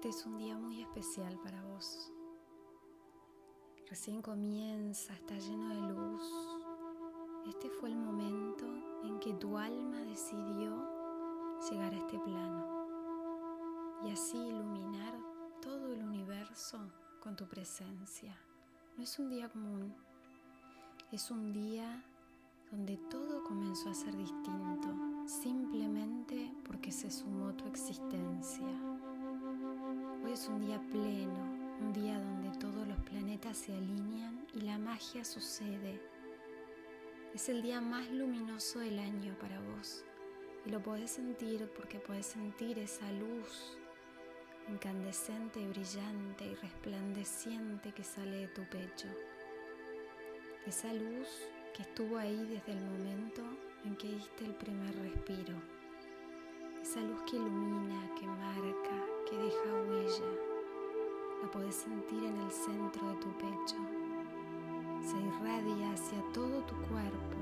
Este es un día muy especial para vos. Recién comienza, está lleno de luz. Este fue el momento en que tu alma decidió llegar a este plano y así iluminar todo el universo con tu presencia. No es un día común, es un día donde todo comenzó a ser distinto, simplemente porque se sumó tu existencia. Es un día pleno, un día donde todos los planetas se alinean y la magia sucede. Es el día más luminoso del año para vos y lo podés sentir porque podés sentir esa luz incandescente, brillante y resplandeciente que sale de tu pecho. Esa luz que estuvo ahí desde el momento en que diste el primer respiro. Esa luz que ilumina, que marca, que deja huella. La podés sentir en el centro de tu pecho. Se irradia hacia todo tu cuerpo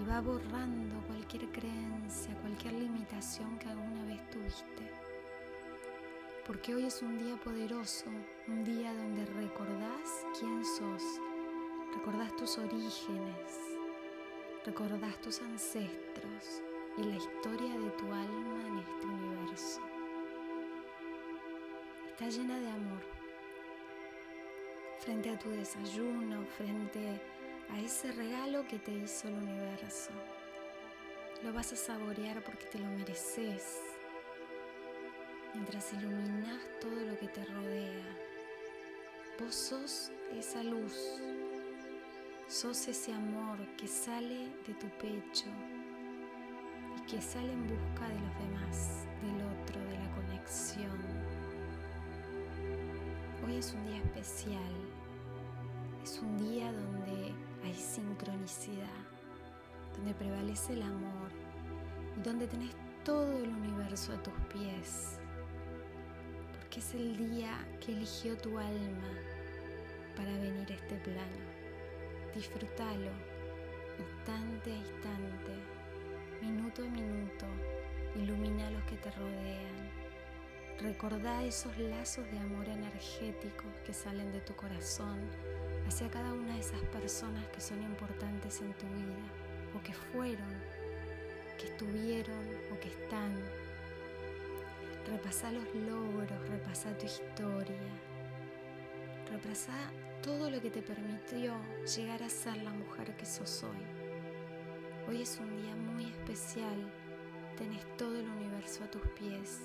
y va borrando cualquier creencia, cualquier limitación que alguna vez tuviste. Porque hoy es un día poderoso, un día donde recordás quién sos, recordás tus orígenes, recordás tus ancestros y la historia de tu alma en este universo está llena de amor. Frente a tu desayuno, frente a ese regalo que te hizo el universo. Lo vas a saborear porque te lo mereces. Mientras iluminas todo lo que te rodea. Vos sos esa luz. Sos ese amor que sale de tu pecho que sale en busca de los demás, del otro, de la conexión. Hoy es un día especial, es un día donde hay sincronicidad, donde prevalece el amor y donde tenés todo el universo a tus pies, porque es el día que eligió tu alma para venir a este plano. Disfrútalo instante a instante, minuto a minuto, ilumina a los que te rodean Recordá esos lazos de amor energéticos que salen de tu corazón hacia cada una de esas personas que son importantes en tu vida o que fueron, que estuvieron o que están. Repasá los logros, repasá tu historia, repasá todo lo que te permitió llegar a ser la mujer que sos hoy. Hoy es un día muy especial, tenés todo el universo a tus pies.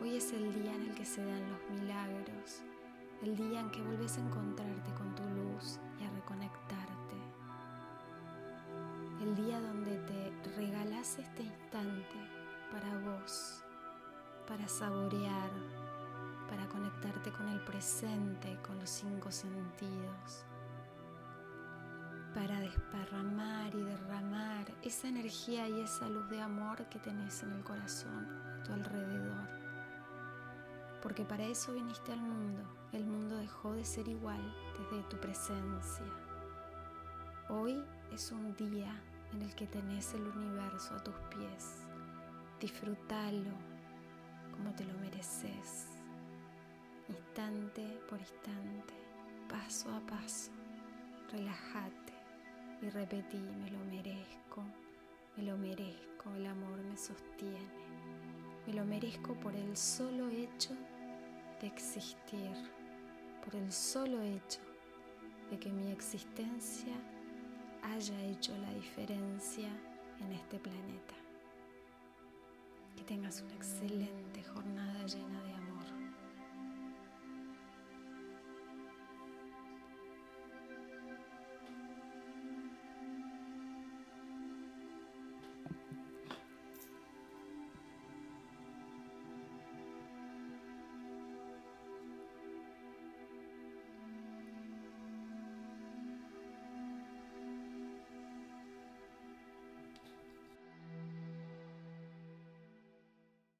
Hoy es el día en el que se dan los milagros, el día en que vuelves a encontrarte con tu luz y a reconectarte, el día donde te regalas este instante para vos, para saborear, para conectarte con el presente, con los cinco sentidos, para desparramar y derramar esa energía y esa luz de amor que tenés en el corazón, a tu alrededor porque para eso viniste al mundo. El mundo dejó de ser igual desde tu presencia. Hoy es un día en el que tenés el universo a tus pies. Disfrútalo como te lo mereces, instante por instante, paso a paso. Relájate y repetí, me lo merezco, me lo merezco, el amor me sostiene. Me lo merezco por el solo hecho de existir, por el solo hecho de que mi existencia haya hecho la diferencia en este planeta. Que tengas una excelente jornada llena de amor.